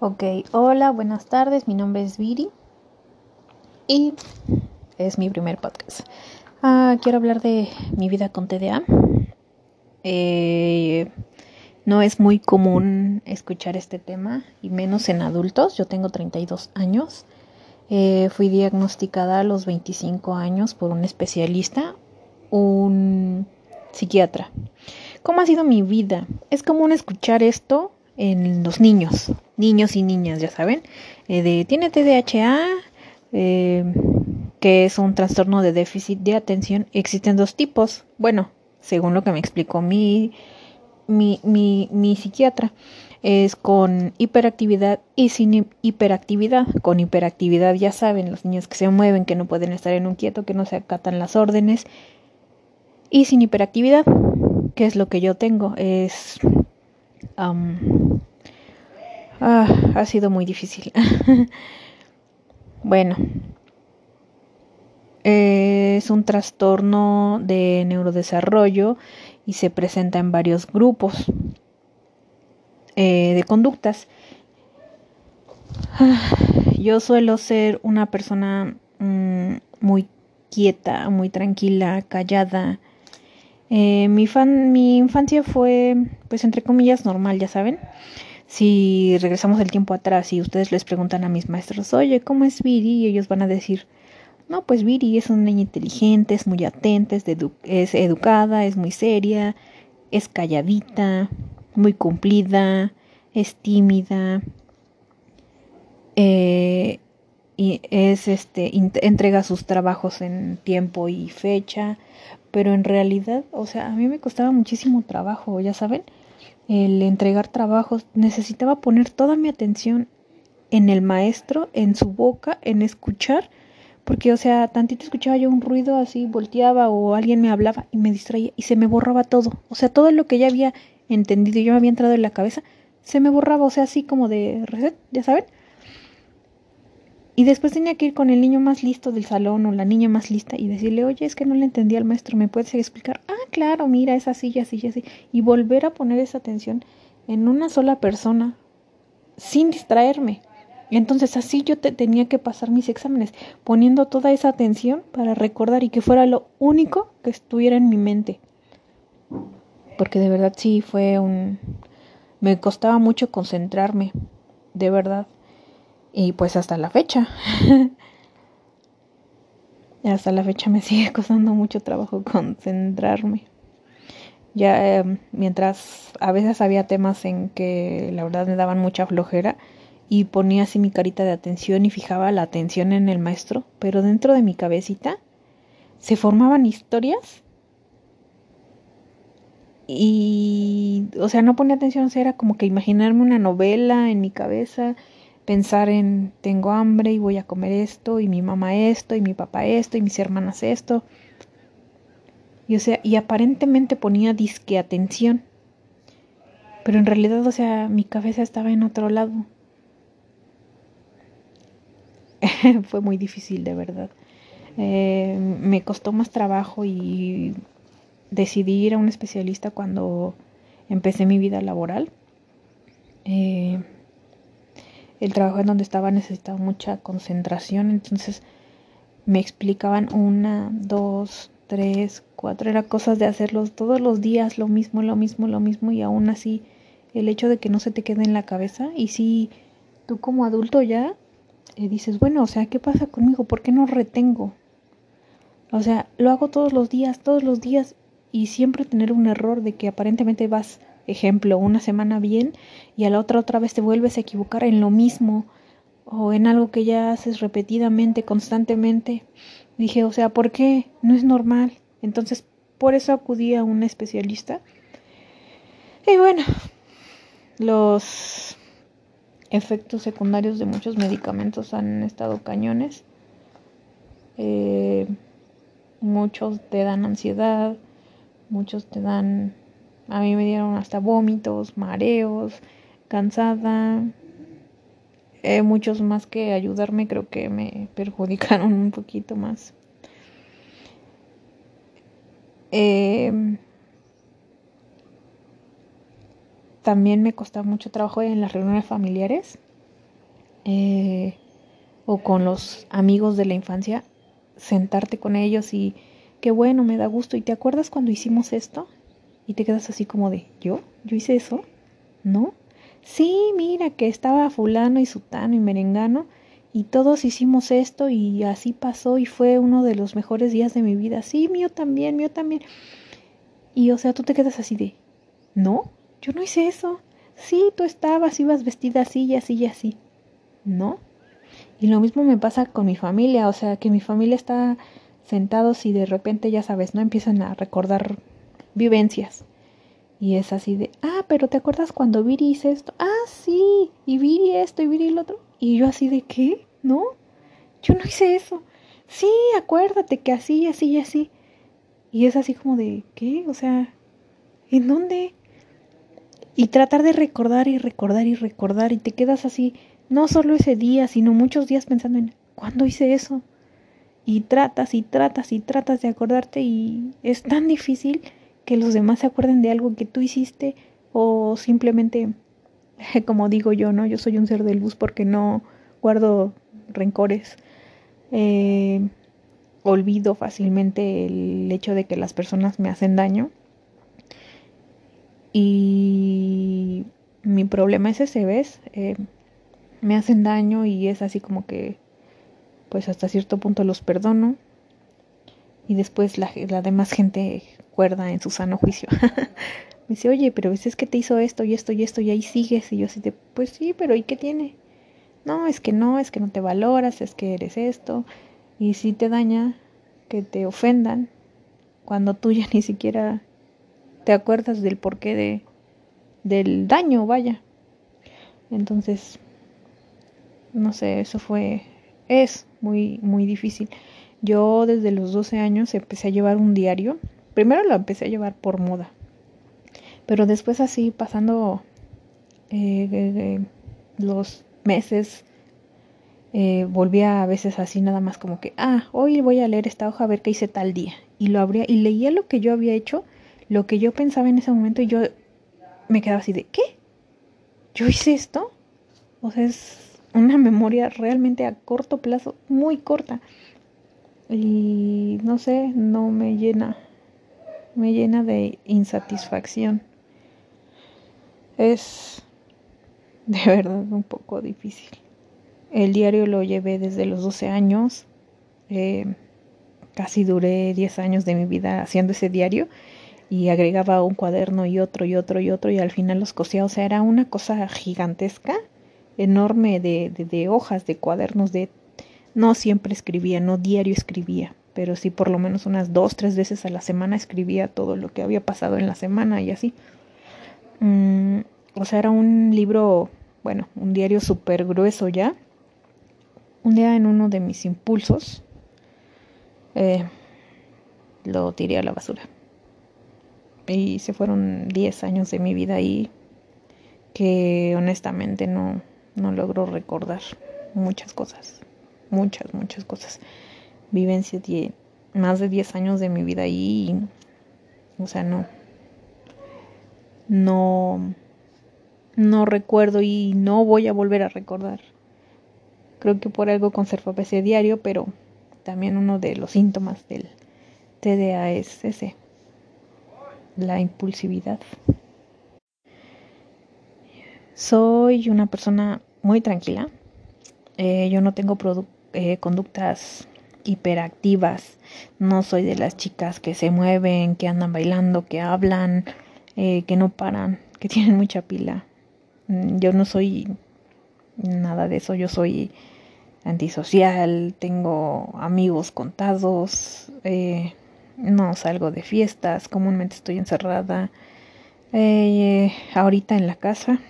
Ok, hola, buenas tardes, mi nombre es Viri y es mi primer podcast. Ah, quiero hablar de mi vida con TDA. Eh, no es muy común escuchar este tema y menos en adultos. Yo tengo 32 años. Eh, fui diagnosticada a los 25 años por un especialista, un psiquiatra. ¿Cómo ha sido mi vida? Es común escuchar esto en los niños, niños y niñas, ya saben, eh, de tiene TDAH, eh, que es un trastorno de déficit de atención. Existen dos tipos, bueno, según lo que me explicó mi, mi, mi, mi psiquiatra, es con hiperactividad y sin hiperactividad. Con hiperactividad ya saben, los niños que se mueven, que no pueden estar en un quieto, que no se acatan las órdenes. Y sin hiperactividad, que es lo que yo tengo, es ah, ha sido muy difícil. bueno, es un trastorno de neurodesarrollo y se presenta en varios grupos eh, de conductas. Yo suelo ser una persona mm, muy quieta, muy tranquila, callada, eh, mi, fan, mi infancia fue, pues entre comillas, normal, ya saben. Si regresamos el tiempo atrás y ustedes les preguntan a mis maestros, oye, ¿cómo es Viri? Y ellos van a decir, no, pues Viri es una niña inteligente, es muy atenta, es, educada, es muy seria, es calladita, muy cumplida, es tímida, eh, y es este entrega sus trabajos en tiempo y fecha, pero en realidad, o sea, a mí me costaba muchísimo trabajo, ya saben, el entregar trabajos, necesitaba poner toda mi atención en el maestro, en su boca, en escuchar, porque o sea, tantito escuchaba yo un ruido así, volteaba o alguien me hablaba y me distraía y se me borraba todo, o sea, todo lo que ya había entendido, yo me había entrado en la cabeza, se me borraba, o sea, así como de reset, ya saben. Y después tenía que ir con el niño más listo del salón o la niña más lista y decirle, oye, es que no le entendí al maestro, ¿me puedes explicar? Ah, claro, mira, es así, así, así. Y volver a poner esa atención en una sola persona sin distraerme. Entonces así yo te tenía que pasar mis exámenes, poniendo toda esa atención para recordar y que fuera lo único que estuviera en mi mente. Porque de verdad sí fue un... Me costaba mucho concentrarme, de verdad. Y pues hasta la fecha. hasta la fecha me sigue costando mucho trabajo concentrarme. Ya em, mientras a veces había temas en que la verdad me daban mucha flojera y ponía así mi carita de atención y fijaba la atención en el maestro, pero dentro de mi cabecita se formaban historias y, o sea, no ponía atención, era como que imaginarme una novela en mi cabeza pensar en tengo hambre y voy a comer esto y mi mamá esto y mi papá esto y mis hermanas esto. Y o sea, y aparentemente ponía disque atención. Pero en realidad, o sea, mi cabeza estaba en otro lado. Fue muy difícil, de verdad. Eh, me costó más trabajo y decidí ir a un especialista cuando empecé mi vida laboral. Eh, el trabajo en donde estaba necesitaba mucha concentración, entonces me explicaban una, dos, tres, cuatro, era cosas de hacerlos todos los días, lo mismo, lo mismo, lo mismo, y aún así el hecho de que no se te quede en la cabeza, y si tú como adulto ya eh, dices, bueno, o sea, ¿qué pasa conmigo? ¿Por qué no retengo? O sea, lo hago todos los días, todos los días, y siempre tener un error de que aparentemente vas ejemplo, una semana bien y a la otra otra vez te vuelves a equivocar en lo mismo o en algo que ya haces repetidamente, constantemente. Dije, o sea, ¿por qué? No es normal. Entonces, por eso acudí a un especialista. Y bueno, los efectos secundarios de muchos medicamentos han estado cañones. Eh, muchos te dan ansiedad, muchos te dan a mí me dieron hasta vómitos, mareos, cansada. Eh, muchos más que ayudarme creo que me perjudicaron un poquito más. Em, también me costaba mucho trabajo en las reuniones familiares. eh, o con los amigos de la infancia, sentarte con ellos y qué bueno, me da gusto. ¿Y te acuerdas cuando hicimos esto? Y te quedas así como de, ¿yo? ¿Yo hice eso? ¿No? Sí, mira que estaba fulano y sutano y merengano y todos hicimos esto y así pasó y fue uno de los mejores días de mi vida. Sí, mío también, mío también. Y o sea, tú te quedas así de, ¿no? Yo no hice eso. Sí, tú estabas, ibas vestida así y así y así. ¿No? Y lo mismo me pasa con mi familia, o sea, que mi familia está sentados y de repente, ya sabes, ¿no? Empiezan a recordar vivencias. Y es así de, ah, pero ¿te acuerdas cuando Viri hizo esto? Ah, sí, y Viri esto y Viri lo otro. Y yo así de, ¿qué? ¿No? Yo no hice eso. Sí, acuérdate que así, así y así. Y es así como de, ¿qué? O sea, ¿en dónde? Y tratar de recordar y recordar y recordar y te quedas así, no solo ese día, sino muchos días pensando en, ¿cuándo hice eso? Y tratas y tratas y tratas de acordarte y es tan difícil que los demás se acuerden de algo que tú hiciste o simplemente, como digo yo, ¿no? Yo soy un ser de luz porque no guardo rencores. Eh, olvido fácilmente el hecho de que las personas me hacen daño. Y mi problema es ese, ¿ves? Eh, me hacen daño y es así como que, pues hasta cierto punto los perdono. Y después la, demás gente cuerda en su sano juicio. me dice, oye, pero es que te hizo esto y esto y esto y ahí sigues. Y yo así de, pues sí, pero ¿y qué tiene? No, es que no, es que no te valoras, es que eres esto. Y si te daña que te ofendan cuando tú ya ni siquiera te acuerdas del porqué de, del daño, vaya. Entonces, no sé, eso fue, es muy, muy difícil. Yo desde los 12 años empecé a llevar un diario. Primero lo empecé a llevar por moda. Pero después así, pasando eh, los meses, eh, volvía a veces así nada más como que, ah, hoy voy a leer esta hoja a ver qué hice tal día. Y lo abría y leía lo que yo había hecho, lo que yo pensaba en ese momento y yo me quedaba así de, ¿qué? ¿Yo hice esto? O sea, es una memoria realmente a corto plazo, muy corta. Y no sé, no me llena, me llena de insatisfacción. Es de verdad un poco difícil. El diario lo llevé desde los 12 años. Eh, casi duré 10 años de mi vida haciendo ese diario y agregaba un cuaderno y otro y otro y otro y al final los cosía. O sea, era una cosa gigantesca, enorme de, de, de hojas, de cuadernos, de... No siempre escribía, no diario escribía, pero sí por lo menos unas dos, tres veces a la semana escribía todo lo que había pasado en la semana y así. Mm, o sea, era un libro, bueno, un diario súper grueso ya un día en uno de mis impulsos eh, lo tiré a la basura. Y se fueron 10 años de mi vida ahí que honestamente no, no logro recordar muchas cosas. Muchas, muchas cosas. Vivencia de más de 10 años de mi vida ahí. o sea, no. No. No recuerdo y no voy a volver a recordar Creo que por algo conservo ese diario, pero también uno de los síntomas del TDA es ese, la impulsividad. Soy una persona muy tranquila. Eh, yo no tengo eh, conductas hiperactivas. No soy de las chicas que se mueven, que andan bailando, que hablan, eh, que no paran, que tienen mucha pila. Mm, yo no soy nada de eso. Yo soy antisocial, tengo amigos contados, eh, no salgo de fiestas, comúnmente estoy encerrada. Eh, ahorita en la casa,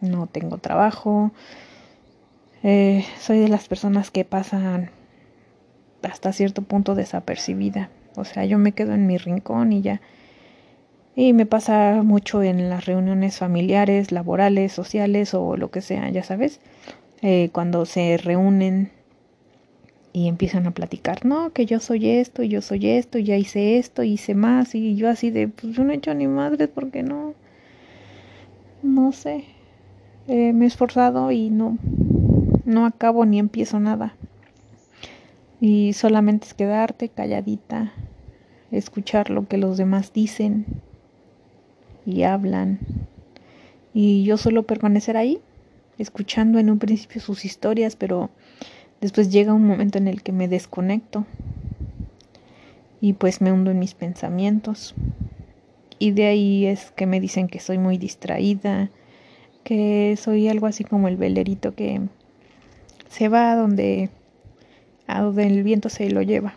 no tengo trabajo. Eh, soy de las personas que pasan hasta cierto punto desapercibida. O sea, yo me quedo en mi rincón y ya. Y me pasa mucho en las reuniones familiares, laborales, sociales o lo que sea, ya sabes. Eh, cuando se reúnen y empiezan a platicar, no, que yo soy esto, y yo soy esto, ya hice esto, hice más, y yo así de, pues yo no he hecho ni madre porque no, no sé, eh, me he esforzado y no, no acabo ni empiezo nada. Y solamente es quedarte calladita, escuchar lo que los demás dicen y hablan. Y yo solo permanecer ahí, escuchando en un principio sus historias, pero después llega un momento en el que me desconecto y pues me hundo en mis pensamientos. Y de ahí es que me dicen que soy muy distraída, que soy algo así como el velerito que se va a donde, a donde el viento se lo lleva.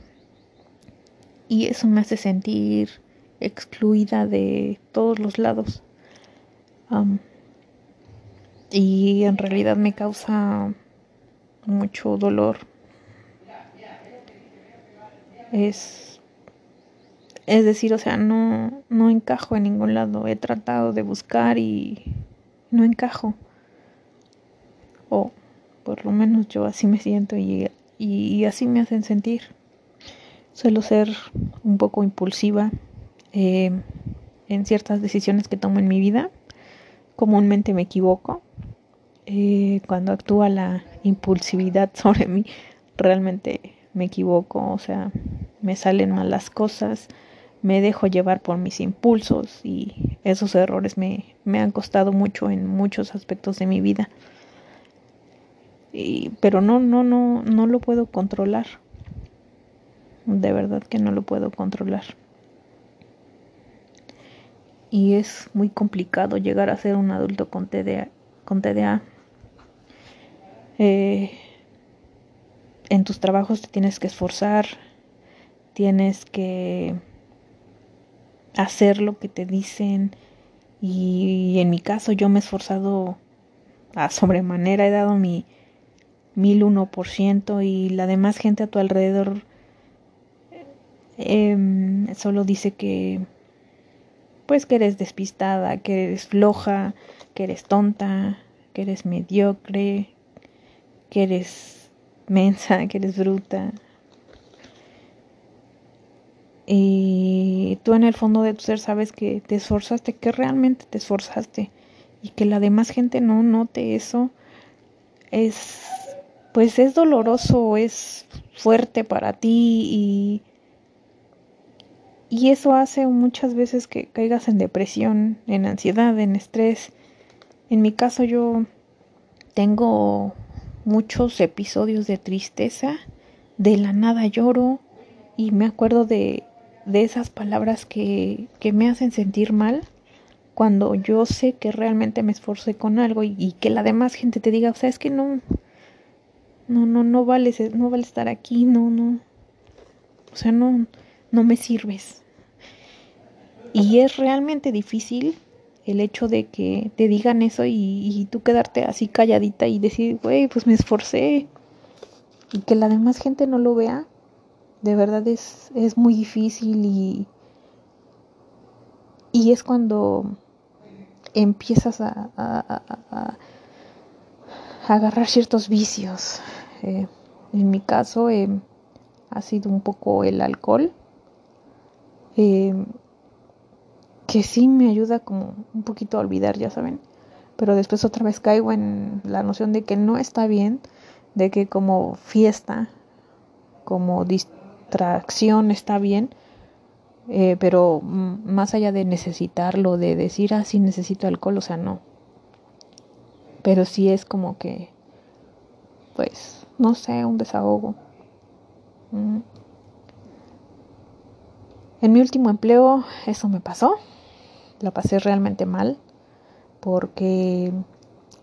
Y eso me hace sentir excluida de todos los lados. y en realidad me causa mucho dolor. Es es decir, o sea, no, no encajo en ningún lado. He tratado de buscar y no encajo. O por lo menos yo así me siento y, así me hacen sentir. Suelo ser un poco impulsiva eh, en ciertas decisiones que tomo en mi vida. Comúnmente me equivoco. Eh, cuando actúa la impulsividad sobre mí, realmente me equivoco. O sea, me salen mal las cosas me dejo llevar por mis impulsos y esos errores me han costado mucho en muchos aspectos de mi vida. Y, pero no, no, no, no lo puedo controlar. De verdad que no lo puedo controlar. Y es muy complicado llegar a ser un adulto con TDA. Con TDA. Eh, en tus trabajos te tienes que esforzar, tienes que hacer lo que te dicen y en mi caso yo me he esforzado a sobremanera, he dado mi mil uno por ciento y la demás gente a tu alrededor em, solo dice que pues que eres despistada, que eres floja, que eres tonta, que eres mediocre, que eres mensa, que eres bruta, y tú en el fondo de tu ser sabes que te esforzaste, que realmente te esforzaste y que la demás gente no note eso. Es pues es doloroso, es fuerte para ti y y eso hace muchas veces que caigas en depresión, en ansiedad, en estrés. En mi caso yo tengo muchos episodios de tristeza, de la nada lloro y me acuerdo de de esas palabras que, que me hacen sentir mal cuando yo sé que realmente me esforcé con algo y, que la demás gente te diga, o sea, es que no, no, no, no vale, no vale estar aquí, no, no, o sea, no, no me sirves. Y es realmente difícil el hecho de que te digan eso y, tú quedarte así calladita y decir, güey, pues me esforcé. Y que la demás gente no lo vea, de verdad es, es muy difícil y, y es cuando empiezas a, a, agarrar ciertos vicios. Eh, en mi caso eh, ha sido un poco el alcohol, eh, que sí me ayuda como un poquito a olvidar, ya saben, pero después otra vez caigo en la noción de que no está bien, de que como fiesta, como acción está bien, eh, pero más allá de necesitarlo, de decir, ah, sí necesito alcohol, o sea, no. Pero sí es como que, pues, no sé, un desahogo. Mm. En mi último empleo eso me pasó. La pasé realmente mal porque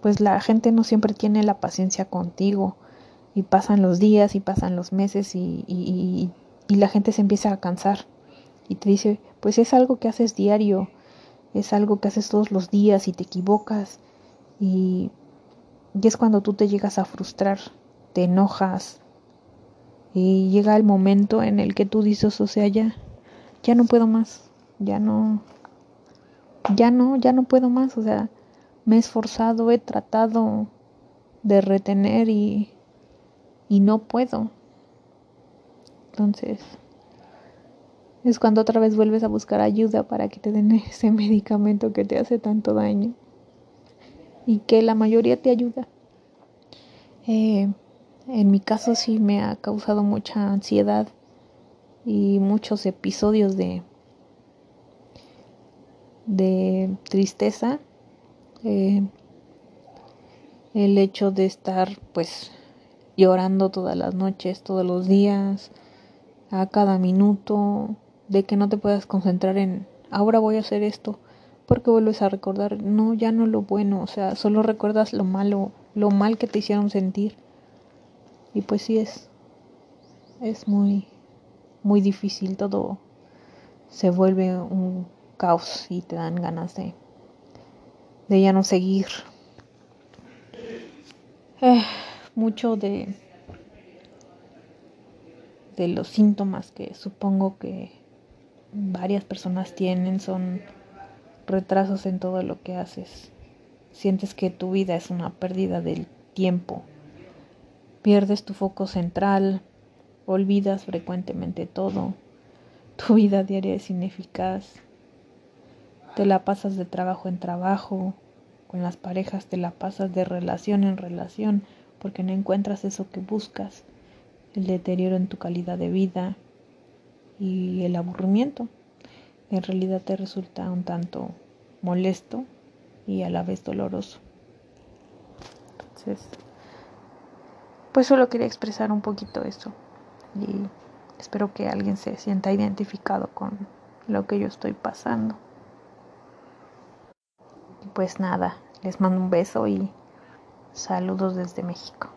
pues la gente no siempre tiene la paciencia contigo y pasan los días y pasan los meses y, la gente se empieza a cansar y te dice, pues es algo que haces diario, es algo que haces todos los días y te equivocas y, y es cuando tú te llegas a frustrar, te enojas y llega el momento en el que tú dices, o sea, ya, ya no puedo más, ya no, ya no, ya no puedo más, o sea, me he esforzado, he tratado de retener y y no puedo. Entonces, es cuando otra vez vuelves a buscar ayuda para que te den ese medicamento que te hace tanto daño y que la mayoría te ayuda. Eh, en mi caso sí me ha causado mucha ansiedad y muchos episodios de, de tristeza. Eh, el hecho de estar pues llorando todas las noches, todos los días, a cada minuto, de que no te puedas concentrar en ahora voy a hacer esto, porque vuelves a recordar, no, ya no lo bueno, o sea, solo recuerdas lo malo, lo mal que te hicieron sentir. Y pues sí es es muy muy difícil, todo se vuelve un caos y te dan ganas de de ya no seguir. Eh, mucho de de los síntomas que supongo que varias personas tienen son retrasos en todo lo que haces. Sientes que tu vida es una pérdida del tiempo. Pierdes tu foco central, olvidas frecuentemente todo. Tu vida diaria es ineficaz. Te la pasas de trabajo en trabajo, con las parejas te la pasas de relación en relación porque no encuentras eso que buscas, el deterioro en tu calidad de vida y el aburrimiento. En realidad te resulta un tanto molesto y a la vez doloroso. Entonces, pues solo quería expresar un poquito eso y espero que alguien se sienta identificado con lo que yo estoy pasando pues nada, les mando un beso y saludos desde México.